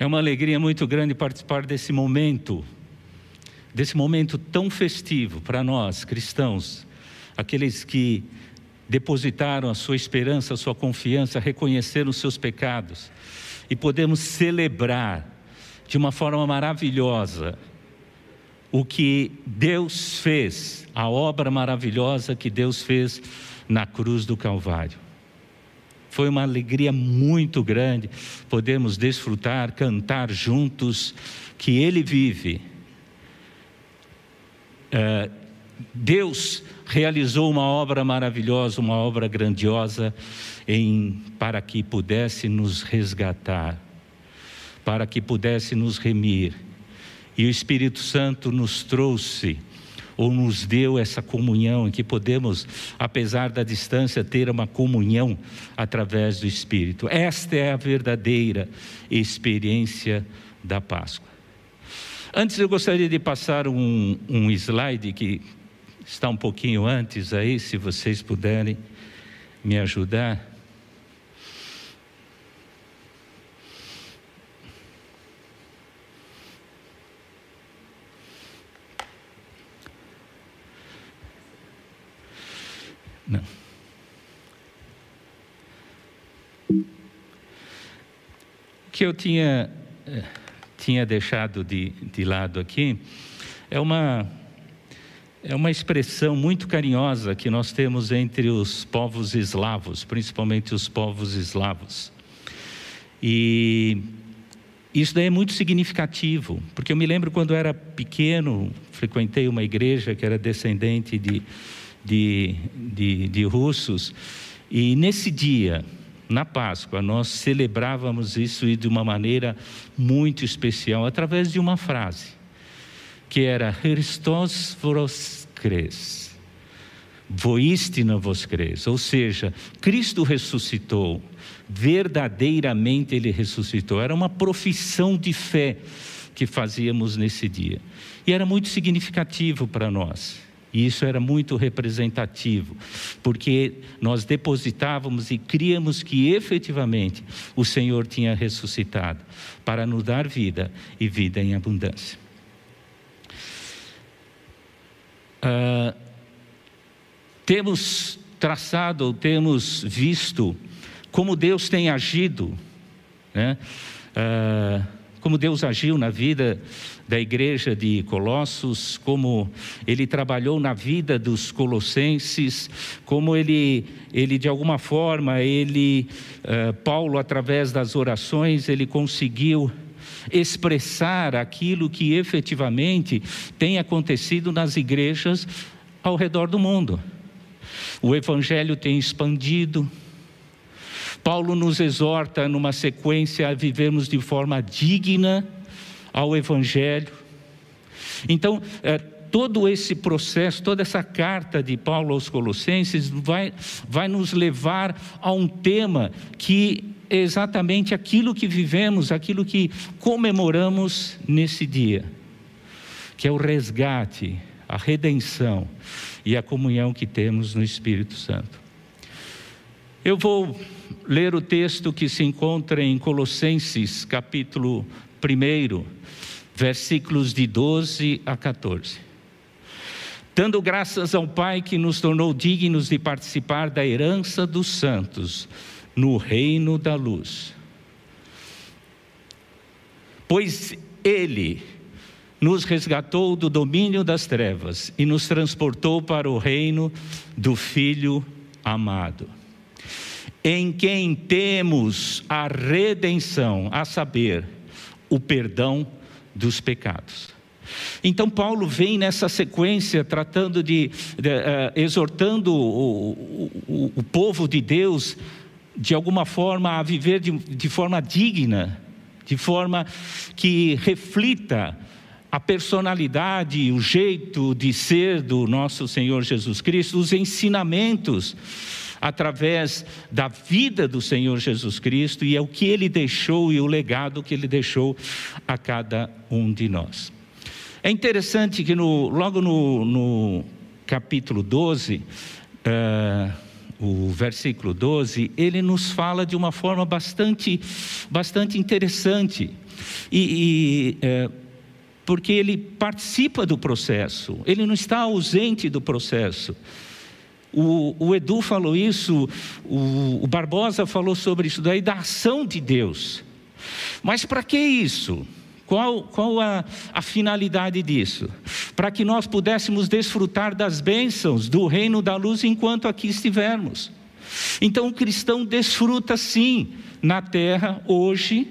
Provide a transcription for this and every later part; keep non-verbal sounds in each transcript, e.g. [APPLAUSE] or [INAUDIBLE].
É uma alegria muito grande participar desse momento, desse momento tão festivo para nós cristãos, aqueles que depositaram a sua esperança, a sua confiança, reconheceram os seus pecados e podemos celebrar de uma forma maravilhosa o que Deus fez, a obra maravilhosa que Deus fez na cruz do Calvário. Foi uma alegria muito grande podemos desfrutar, cantar juntos que Ele vive. É, Deus realizou uma obra maravilhosa, uma obra grandiosa, em, para que pudesse nos resgatar, para que pudesse nos remir. E o Espírito Santo nos trouxe ou nos deu essa comunhão em que podemos, apesar da distância, ter uma comunhão através do Espírito. Esta é a verdadeira experiência da Páscoa. Antes eu gostaria de passar um, um slide que está um pouquinho antes aí, se vocês puderem me ajudar. Que eu tinha, eh, tinha deixado de, de lado aqui é uma, é uma expressão muito carinhosa que nós temos entre os povos eslavos, principalmente os povos eslavos. E isso daí é muito significativo, porque eu me lembro quando era pequeno, frequentei uma igreja que era descendente de de, de, de russos. E nesse dia, na Páscoa, nós celebrávamos isso de uma maneira muito especial, através de uma frase, que era Christos vos cres, voistina vos cres, ou seja, Cristo ressuscitou, verdadeiramente Ele ressuscitou, era uma profissão de fé que fazíamos nesse dia, e era muito significativo para nós. E isso era muito representativo, porque nós depositávamos e críamos que efetivamente o Senhor tinha ressuscitado para nos dar vida e vida em abundância. Ah, temos traçado, temos visto como Deus tem agido, né? Ah, como Deus agiu na vida da igreja de Colossos, como ele trabalhou na vida dos colossenses, como ele, ele de alguma forma, ele, uh, Paulo, através das orações, ele conseguiu expressar aquilo que efetivamente tem acontecido nas igrejas ao redor do mundo. O evangelho tem expandido, Paulo nos exorta numa sequência a vivermos de forma digna ao Evangelho. Então, é, todo esse processo, toda essa carta de Paulo aos Colossenses vai, vai nos levar a um tema que é exatamente aquilo que vivemos, aquilo que comemoramos nesse dia, que é o resgate, a redenção e a comunhão que temos no Espírito Santo. Eu vou ler o texto que se encontra em Colossenses, capítulo 1, versículos de 12 a 14. Dando graças ao Pai que nos tornou dignos de participar da herança dos santos no reino da luz. Pois Ele nos resgatou do domínio das trevas e nos transportou para o reino do Filho amado em quem temos a redenção, a saber, o perdão dos pecados. Então Paulo vem nessa sequência tratando de, de uh, exortando o, o, o, povo de Deus de alguma forma a viver de, de forma digna, de forma que reflita a personalidade, o jeito de ser do nosso Senhor Jesus Cristo, os ensinamentos através da vida do Senhor Jesus Cristo e é o que ele deixou e o legado que ele deixou a cada um de nós. É interessante que no, logo no, no capítulo 12, uh, eh, o versículo 12, ele nos fala de uma forma bastante, bastante interessante. e, e é, porque ele participa do processo, ele não está ausente do processo. O, o Edu falou isso, o, o Barbosa falou sobre isso daí, da ação de Deus. Mas para que isso? Qual, qual a, a finalidade disso? Para que nós pudéssemos desfrutar das bênçãos do reino da luz enquanto aqui estivermos. Então o cristão desfruta sim na terra hoje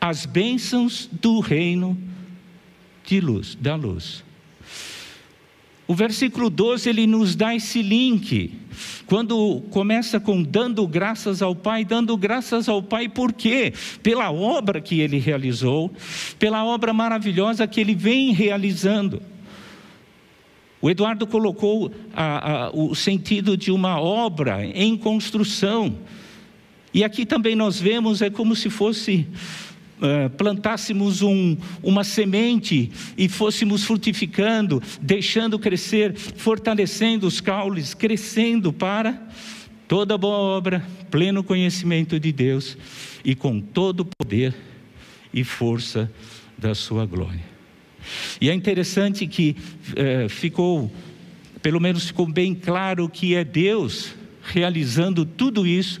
as bênçãos do reino de luz, da luz. O versículo 12 ele nos dá esse link. Quando começa com dando graças ao Pai, dando graças ao Pai por quê? Pela obra que ele realizou, pela obra maravilhosa que ele vem realizando. O Eduardo colocou a, a, o sentido de uma obra em construção. E aqui também nós vemos, é como se fosse uh, plantássemos um, uma semente e fôssemos frutificando, deixando crescer, fortalecendo os caules, crescendo para toda boa obra, pleno conhecimento de Deus e com todo o poder e força da sua glória. E é interessante que uh, ficou, pelo menos ficou bem claro que é Deus realizando tudo isso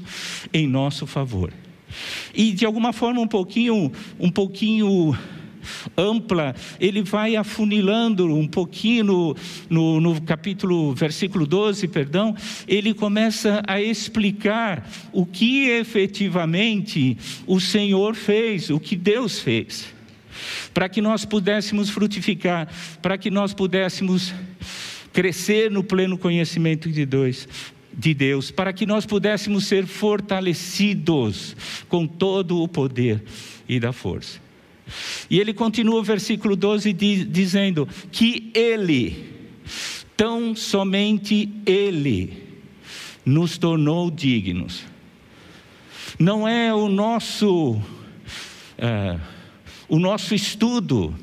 em nosso favor. E de alguma forma um pouquinho, um pouquinho ampla, ele vai afunilando um pouquinho no, no, no, capítulo, versículo 12, perdão, ele começa a explicar o que efetivamente o Senhor fez, o que Deus fez, para que nós pudéssemos frutificar, para que nós pudéssemos crescer no pleno conhecimento de Deus, de Deus, para que nós pudéssemos ser fortalecidos com todo o poder e da força. E ele continua o versículo 12 dizendo que Ele, tão somente Ele, nos tornou dignos. Não é o nosso. Uh, o nosso estudo,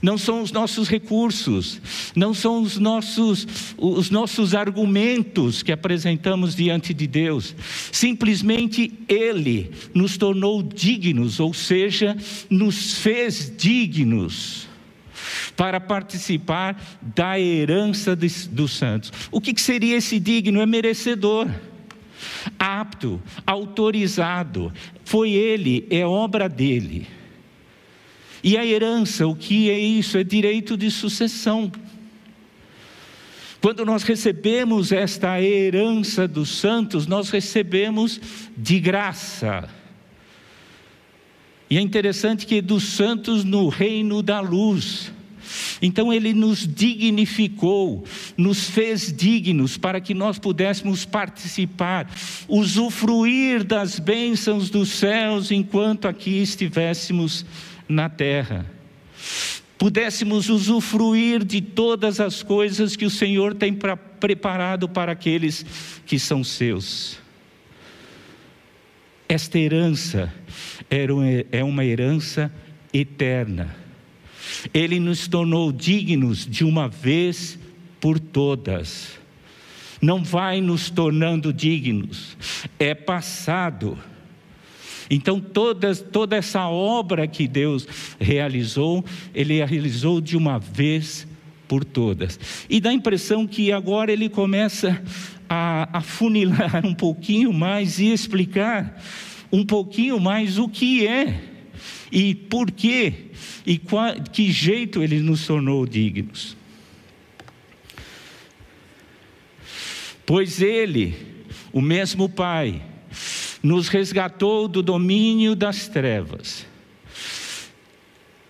não são os nossos recursos, não são os nossos, os nossos argumentos que apresentamos diante de Deus. Simplesmente Ele nos tornou dignos, ou seja, nos fez dignos para participar da herança dos santos. O que seria esse digno? É merecedor apto, autorizado. Foi ele, é obra dele. E a herança, o que é isso? É direito de sucessão. Quando nós recebemos esta herança dos santos, nós recebemos de graça. E é interessante que dos santos no reino da luz. Então ele nos dignificou, nos fez dignos para que nós pudéssemos participar, usufruir das bênçãos dos céus enquanto aqui estivéssemos na terra, pudéssemos usufruir de todas as coisas que o Senhor tem pra, preparado para aqueles que são seus. Esta herança é uma herança eterna. Ele nos tornou dignos de uma vez por todas. Não vai nos tornando dignos, é passado então, toda, toda essa obra que Deus realizou, Ele a realizou de uma vez por todas. E dá a impressão que agora Ele começa a, a funilar um pouquinho mais e explicar um pouquinho mais o que é e por quê e qual, que jeito Ele nos tornou dignos. Pois Ele, o mesmo Pai, nos resgatou do domínio das trevas.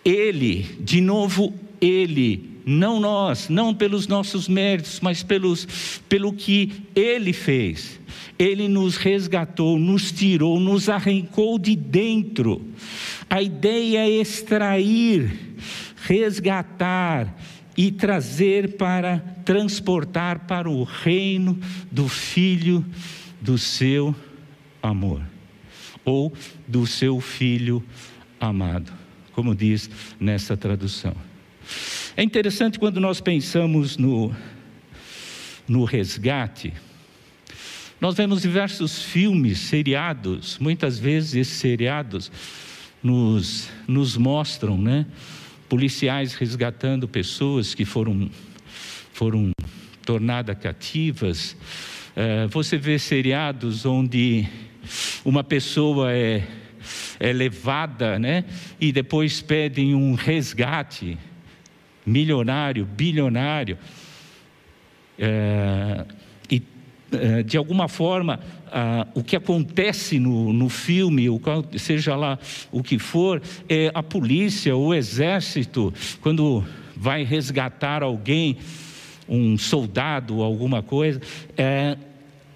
Ele, de novo, Ele, não nós, não pelos nossos méritos, mas pelos, pelo que Ele fez. Ele nos resgatou, nos tirou, nos arrancou de dentro. A ideia é extrair, resgatar e trazer para, transportar para o reino do Filho do seu amor, ou do seu filho amado, como diz nessa tradução. É interessante quando nós pensamos no, no resgate, nós vemos diversos filmes, seriados, muitas vezes esses seriados nos, nos mostram, né? Policiais resgatando pessoas que foram, foram tornadas cativas. É, você vê seriados onde uma pessoa é, é levada, né? E depois pedem um resgate milionário, bilionário. É, e, é, de alguma forma, o que acontece no, no filme, o seja lá o que for, é a polícia, o exército, quando vai resgatar alguém, um soldado, alguma coisa, é,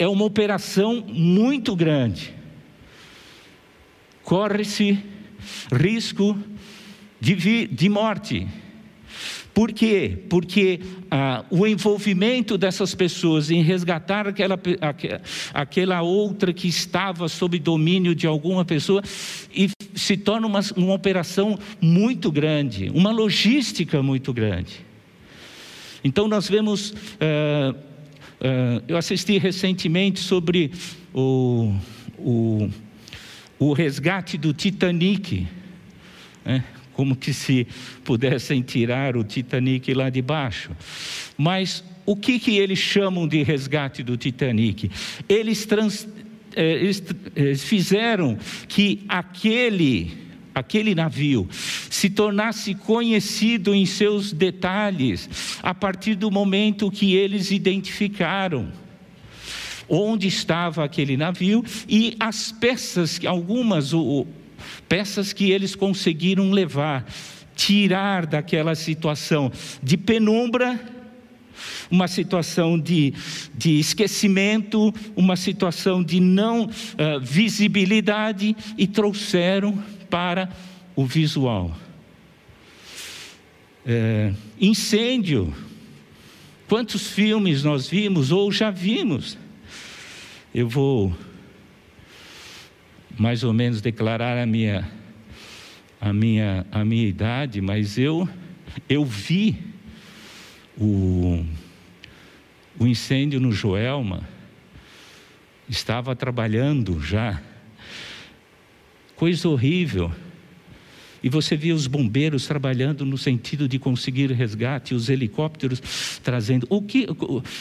é uma operação muito grande. Corre-se risco de, de morte. Por quê? Porque ah, o envolvimento dessas pessoas em resgatar aquela, aquela outra que estava sob domínio de alguma pessoa e se torna uma, uma operação muito grande, uma logística muito grande. Então nós vemos, ah, ah, eu assisti recentemente sobre o, o, o resgate do Titanic. Né? como que se pudessem tirar o Titanic lá de baixo. Mas o que, que eles chamam de resgate do Titanic? Eles, trans, eh, eles, eles fizeram que aquele, aquele navio se tornasse conhecido em seus detalhes a partir do momento que eles identificaram onde estava aquele navio e as peças, algumas, o, peças que eles conseguiram levar, tirar daquela situação de penumbra, uma situação de, de esquecimento, uma situação de não uh, visibilidade e trouxeram para o visual. É, incêndio. Quantos filmes nós vimos ou já vimos? Eu vou mais ou menos declarar a minha a minha a minha idade, mas eu eu vi o o incêndio no Joelma. Estava trabalhando já. Coisa horrível. E você via os bombeiros trabalhando no sentido de conseguir resgate, os helicópteros trazendo. O que,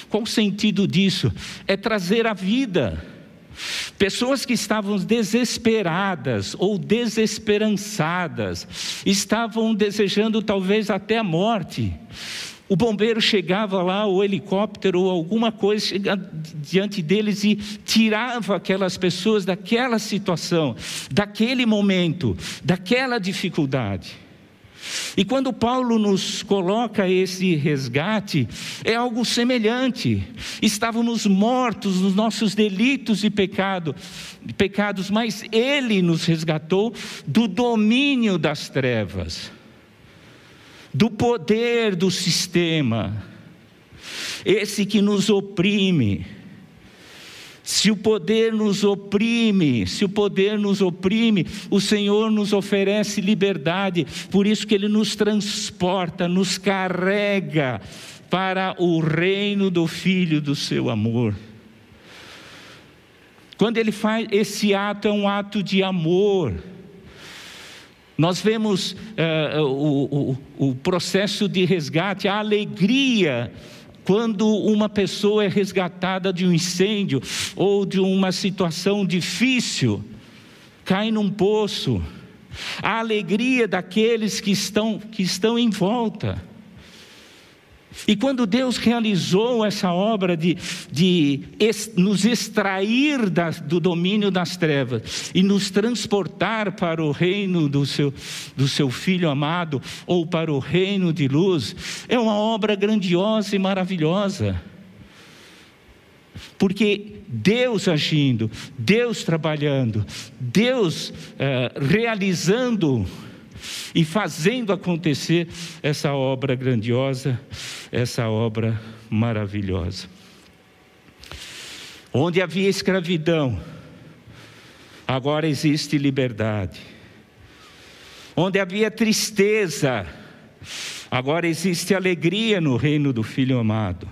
qual o sentido disso? É trazer a vida. Pessoas que estavam desesperadas ou desesperançadas, estavam desejando talvez até a morte. O bombeiro chegava lá, o helicóptero ou alguma coisa diante deles e tirava aquelas pessoas daquela situação, daquele momento, daquela dificuldade. E quando Paulo nos coloca esse resgate, é algo semelhante. Estávamos mortos nos nossos delitos e pecado, pecados, mas Ele nos resgatou do domínio das trevas, do poder do sistema, esse que nos oprime se o poder nos oprime, se o poder nos oprime, o Senhor nos oferece liberdade, por isso que Ele nos transporta, nos carrega para o reino do Filho do seu amor. Quando Ele faz esse ato, é um ato de amor. Nós vemos uh, o, o, o processo de resgate, a alegria quando uma pessoa é resgatada de um incêndio ou de uma situação difícil, cai num poço, a alegria daqueles que estão, que estão em volta. E quando Deus realizou essa obra de, de nos extrair da, do domínio das trevas e nos transportar para o reino do seu, do seu Filho amado, ou para o reino de luz, é uma obra grandiosa e maravilhosa. Porque Deus agindo, Deus trabalhando, Deus eh, realizando e fazendo acontecer essa obra grandiosa, essa obra maravilhosa. Onde havia escravidão, agora existe liberdade. Onde havia tristeza, agora existe alegria no reino do Filho amado.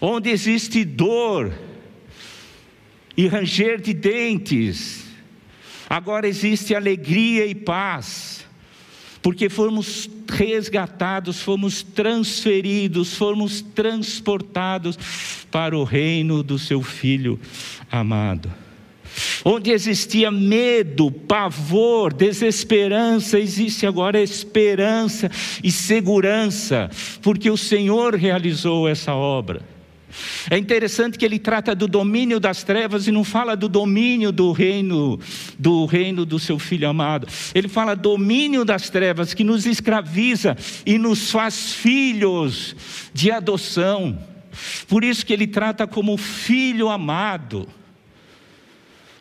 Onde existe dor e ranger de dentes, Agora existe alegria e paz, porque fomos resgatados, fomos transferidos, fomos transportados para o reino do seu Filho amado. Onde existia medo, pavor, desesperança, existe agora esperança e segurança, porque o Senhor realizou essa obra. É interessante que ele trata do domínio das trevas e não fala do domínio do reino, do reino do seu filho amado. Ele fala domínio das trevas que nos escraviza e nos faz filhos de adoção. Por isso que ele trata como filho amado.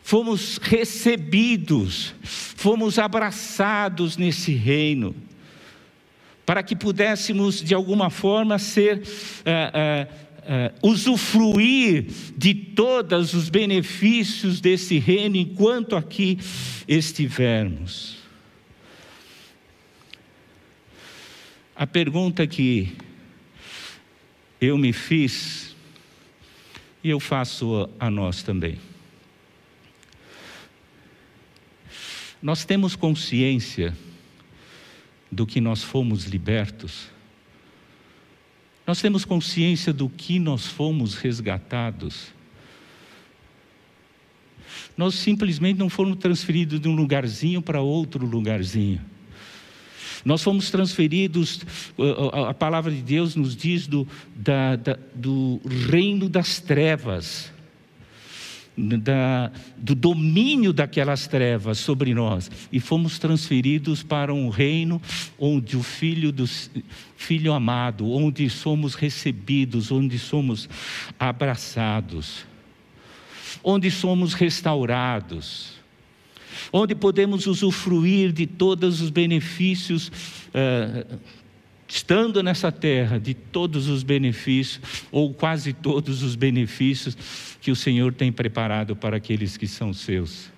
Fomos recebidos, fomos abraçados nesse reino, para que pudéssemos de alguma forma ser é, é, uh, usufruir de todos os benefícios desse reino enquanto aqui estivermos. A pergunta que eu me fiz, e eu faço a nós também. Nós temos consciência do que nós fomos libertos? Nós temos consciência do que nós fomos resgatados. Nós simplesmente não fomos transferidos de um lugarzinho para outro lugarzinho. Nós fomos transferidos, a palavra de Deus nos diz do, da, da, do reino das trevas da, do domínio daquelas trevas sobre nós e fomos transferidos para um reino onde o filho do filho amado, onde somos recebidos, onde somos abraçados, onde somos restaurados, onde podemos usufruir de todos os benefícios uh, estando nessa terra, de todos os benefícios, ou quase todos os benefícios que o Senhor tem preparado para aqueles que são seus.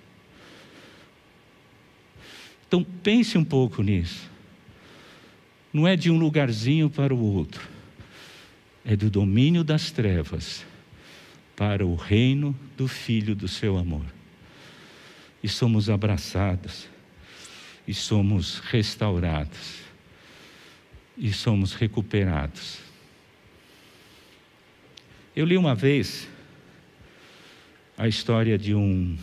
Então pense um pouco nisso. Não é de um lugarzinho para o outro, é do domínio das trevas para o reino do Filho do seu amor. E somos abraçados, e somos restaurados e somos recuperados. Eu li uma vez a história de um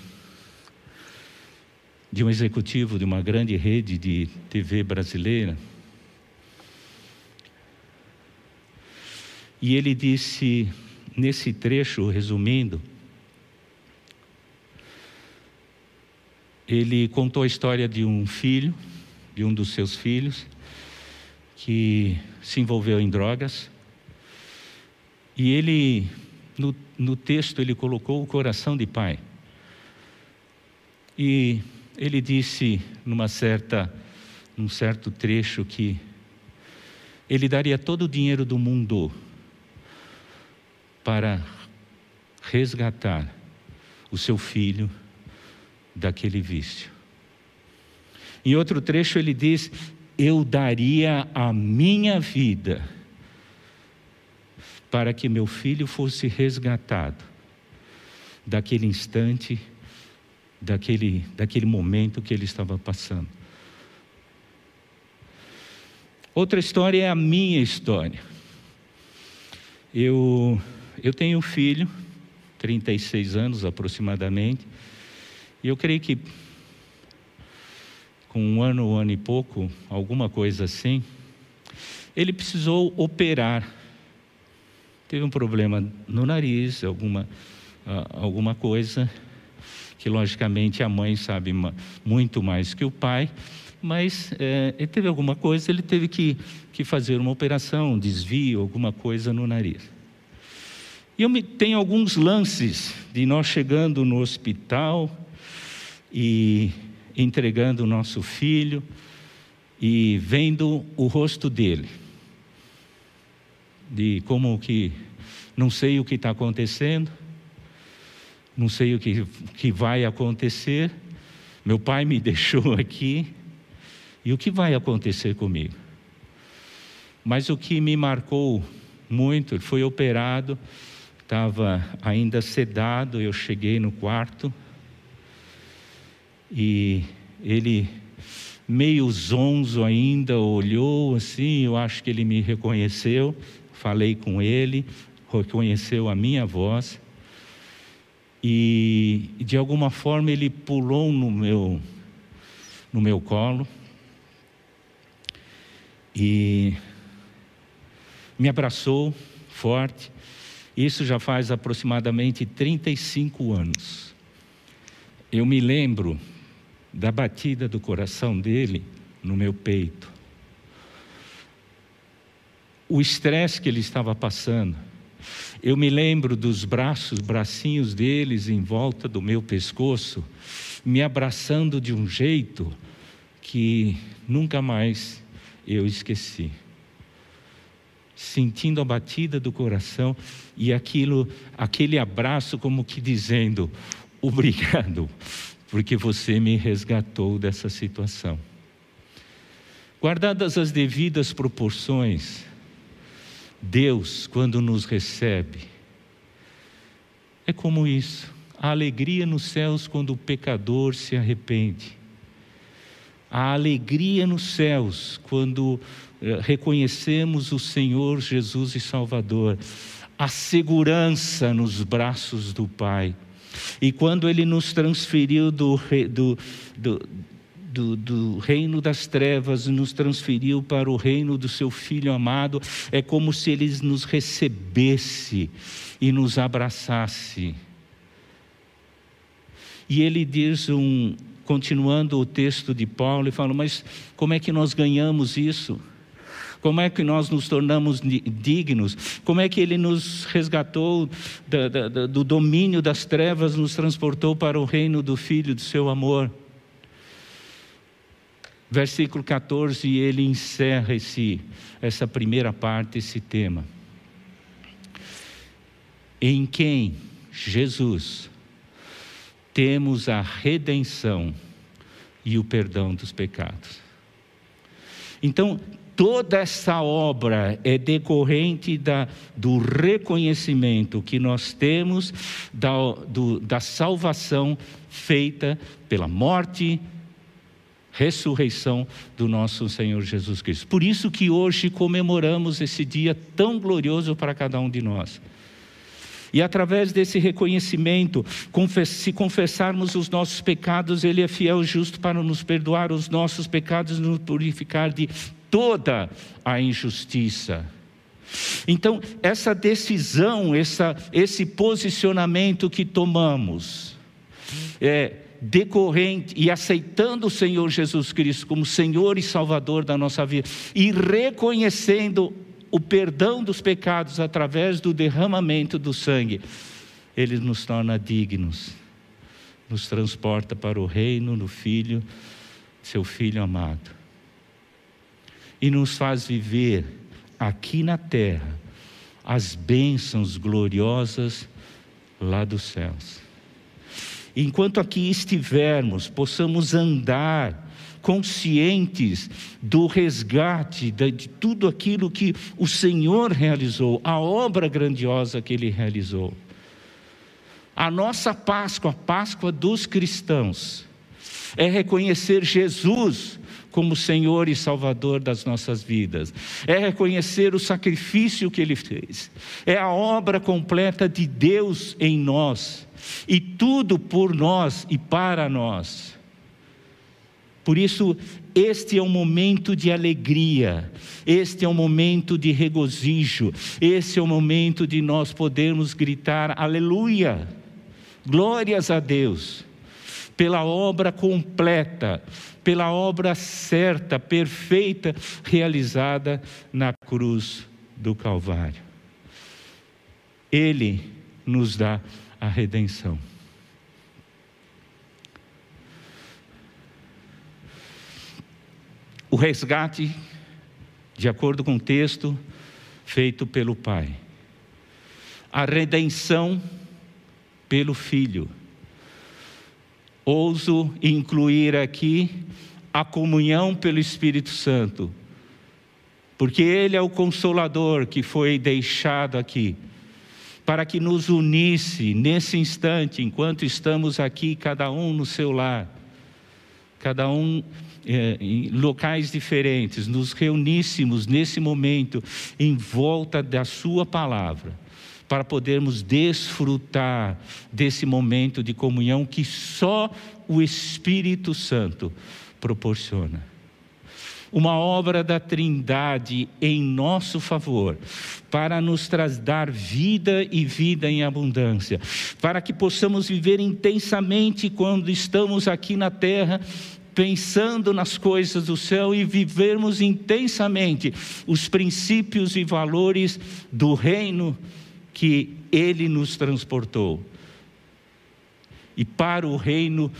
de um executivo de uma grande rede de TV brasileira. E ele disse nesse trecho, resumindo, ele contou a história de um filho, de um dos seus filhos, que se envolveu em drogas. E ele, no, no texto, ele colocou o coração de pai. E ele disse, numa certa, num certo trecho, que ele daria todo o dinheiro do mundo para resgatar o seu filho daquele vício. Em outro trecho ele diz: eu daria a minha vida para que meu filho fosse resgatado daquele instante, daquele, daquele momento que ele estava passando. Outra história é a minha história. Eu, eu tenho um filho, 36 anos aproximadamente, e eu creio que com um ano, um ano e pouco, alguma coisa assim, ele precisou operar. Teve um problema no nariz, alguma, alguma coisa, que logicamente a mãe sabe muito mais que o pai, mas é, ele teve alguma coisa, ele teve que, que fazer uma operação, um desvio, alguma coisa no nariz. E eu me, tenho alguns lances de nós chegando no hospital e entregando o nosso filho e vendo o rosto dele, de como que não sei o que está acontecendo, não sei o que, que vai acontecer, meu pai me [LAUGHS] deixou aqui, e o que vai acontecer comigo? Mas o que me marcou muito, ele foi operado, estava ainda sedado, eu cheguei no quarto, E ele, meio zonzo ainda, olhou assim, eu acho que ele me reconheceu. Falei com ele, reconheceu a minha voz. E de alguma forma ele pulou no meu, no meu colo e me abraçou forte. Isso já faz aproximadamente 35 anos. Eu me lembro da batida do coração dele no meu peito. O estresse que ele estava passando. Eu me lembro dos braços, bracinhos deles em volta do meu pescoço, me abraçando de um jeito que nunca mais eu esqueci. Sentindo a batida do coração e aquilo, aquele abraço como que dizendo: "Obrigado, porque você me resgatou dessa situação". Guardadas as devidas proporções, Deus, quando nos recebe, é como isso. A alegria nos céus quando o pecador se arrepende a alegria nos céus quando eh, reconhecemos o Senhor Jesus e Salvador, a segurança nos braços do Pai. E quando Ele nos transferiu do, do, do, do, do, reino das trevas, nos transferiu para o reino do Seu Filho amado, é como se Ele nos recebesse e nos abraçasse. E Ele diz um, continuando o texto de Paulo, e fala: Mas como é que nós ganhamos isso? Como é que nós nos tornamos dignos? Como é que Ele nos resgatou do domínio das trevas, nos transportou para o reino do Filho, do seu amor? Versículo 14, ele encerra esse, essa primeira parte, esse tema. Em quem Jesus temos a redenção e o perdão dos pecados. Então, toda essa obra é decorrente da, do reconhecimento que nós temos da, do, da salvação feita pela morte, ressurreição do nosso Senhor Jesus Cristo. Por isso que hoje comemoramos esse dia tão glorioso para cada um de nós. E através desse reconhecimento, se confessarmos os nossos pecados, Ele é fiel e justo para nos perdoar os nossos pecados e nos purificar de toda a injustiça. Então, essa decisão, essa, esse posicionamento que tomamos, é, decorrente e aceitando o Senhor Jesus Cristo como Senhor e Salvador da nossa vida e reconhecendo o perdão dos pecados através do derramamento do sangue, ele nos torna dignos, nos transporta para o reino do Filho, seu Filho amado, e nos faz viver aqui na terra as bênçãos gloriosas lá dos céus. Enquanto aqui estivermos, possamos andar conscientes do resgate, de, tudo aquilo que o Senhor realizou, a obra grandiosa que Ele realizou. A nossa Páscoa, a Páscoa dos cristãos, é reconhecer Jesus como Senhor e Salvador das nossas vidas, é reconhecer o sacrifício que Ele fez, é a obra completa de Deus em nós, e tudo por nós e para nós. Por isso, este é um momento de alegria, este é um momento de regozijo, este é o momento de nós podermos gritar aleluia, glórias a Deus, pela obra completa, pela obra certa, perfeita, realizada na cruz do Calvário. Ele nos dá a redenção. o resgate, de acordo com o texto, feito pelo Pai. A redenção pelo Filho. Ouso incluir aqui a comunhão pelo Espírito Santo, porque Ele é o consolador que foi deixado aqui, para que nos unisse nesse instante, enquanto estamos aqui, cada um no seu lar cada um é, em locais diferentes, nos reuníssemos nesse momento em volta da Sua palavra, para podermos desfrutar desse momento de comunhão que só o Espírito Santo proporciona. Uma obra da Trindade em nosso favor, para nos dar vida e vida em abundância, para que possamos viver intensamente quando estamos aqui na terra, pensando nas coisas do céu e vivermos intensamente os princípios e valores do reino que Ele nos transportou e para o reino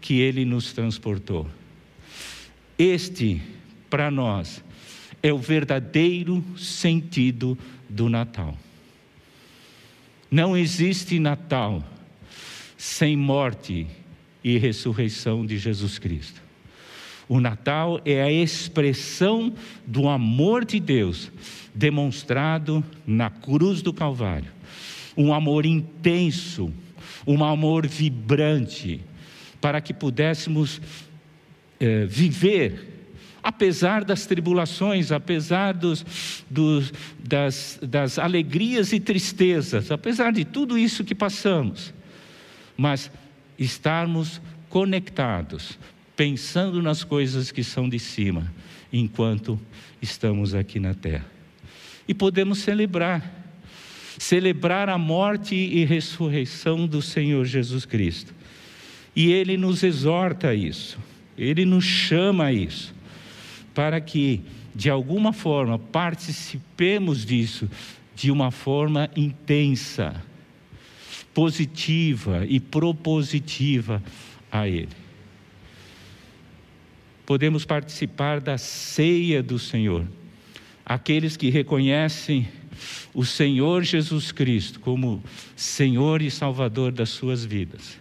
que Ele nos transportou. Este, para nós, é o verdadeiro sentido do Natal. Não existe Natal sem morte e ressurreição de Jesus Cristo. O Natal é a expressão do amor de Deus demonstrado na cruz do Calvário. Um amor intenso, um amor vibrante, para que pudéssemos eh, viver, apesar das tribulações, apesar dos, dos, das, das alegrias e tristezas, apesar de tudo isso que passamos, mas estarmos conectados, pensando nas coisas que são de cima, enquanto estamos aqui na terra. E podemos celebrar, celebrar a morte e ressurreição do Senhor Jesus Cristo. E Ele nos exorta a isso, Ele nos chama a isso, para que, de alguma forma, participemos disso de uma forma intensa positiva e propositiva a Ele. Podemos participar da ceia do Senhor. Aqueles que reconhecem o Senhor Jesus Cristo como Senhor e Salvador das suas vidas.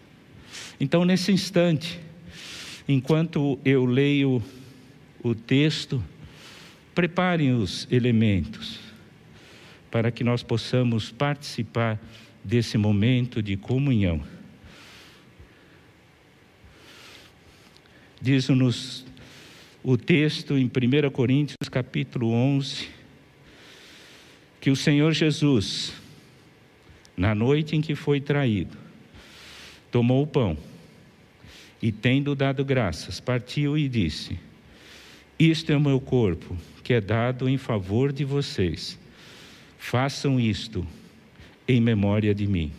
Então, nesse instante, enquanto eu leio o texto, preparem os elementos para que nós possamos participar desse momento de comunhão. Diz-nos o texto em 1 Coríntios capítulo 11, que o Senhor Jesus, na noite em que foi traído, tomou o pão e, tendo dado graças, partiu e disse: Isto é o meu corpo, que é dado em favor de vocês. Façam isto em memória de mim.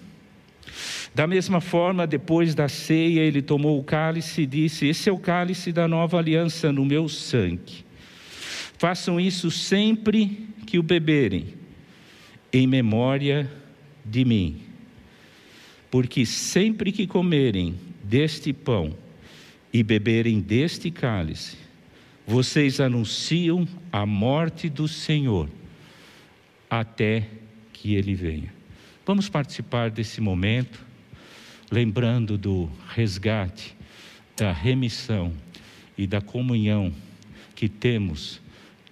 Da mesma forma, depois da ceia, ele tomou o cálice e disse: Esse é o cálice da nova aliança no meu sangue. Façam isso sempre que o beberem, em memória de mim. Porque sempre que comerem deste pão e beberem deste cálice, vocês anunciam a morte do Senhor até que ele venha. Vamos participar desse momento, lembrando do resgate, da remissão e da comunhão que temos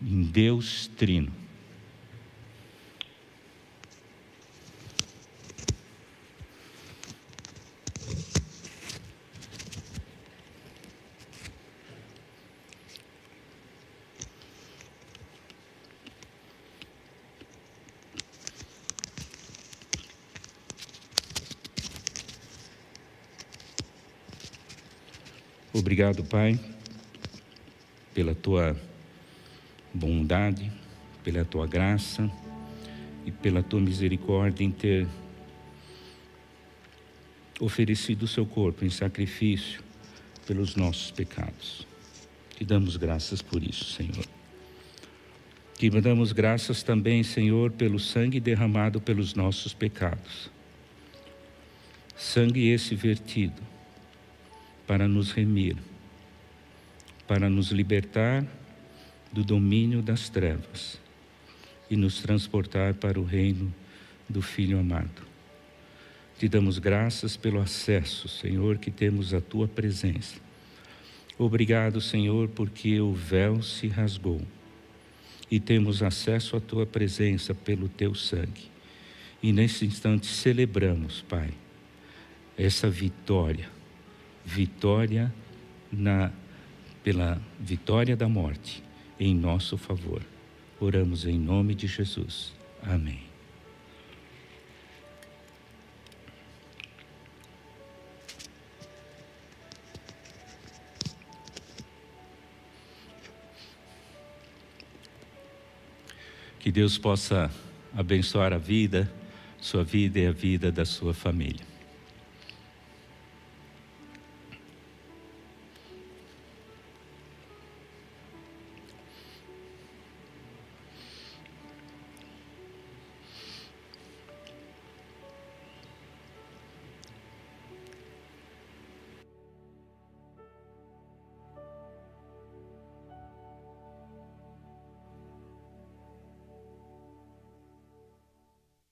em Deus Trino. Obrigado, Pai, pela tua bondade, pela tua graça e pela tua misericórdia em ter oferecido o seu corpo em sacrifício pelos nossos pecados. Te damos graças por isso, Senhor. Te damos graças também, Senhor, pelo sangue derramado pelos nossos pecados. Sangue esse vertido para nos remir, para nos libertar do domínio das trevas e nos transportar para o reino do Filho amado. Te damos graças pelo acesso, Senhor, que temos à tua presença. Obrigado, Senhor, porque o véu se rasgou e temos acesso à tua presença pelo teu sangue. E nesse instante celebramos, Pai, essa vitória vitória na pela vitória da morte em nosso favor. Oramos em nome de Jesus. Amém. Que Deus possa abençoar a vida, sua vida e a vida da sua família.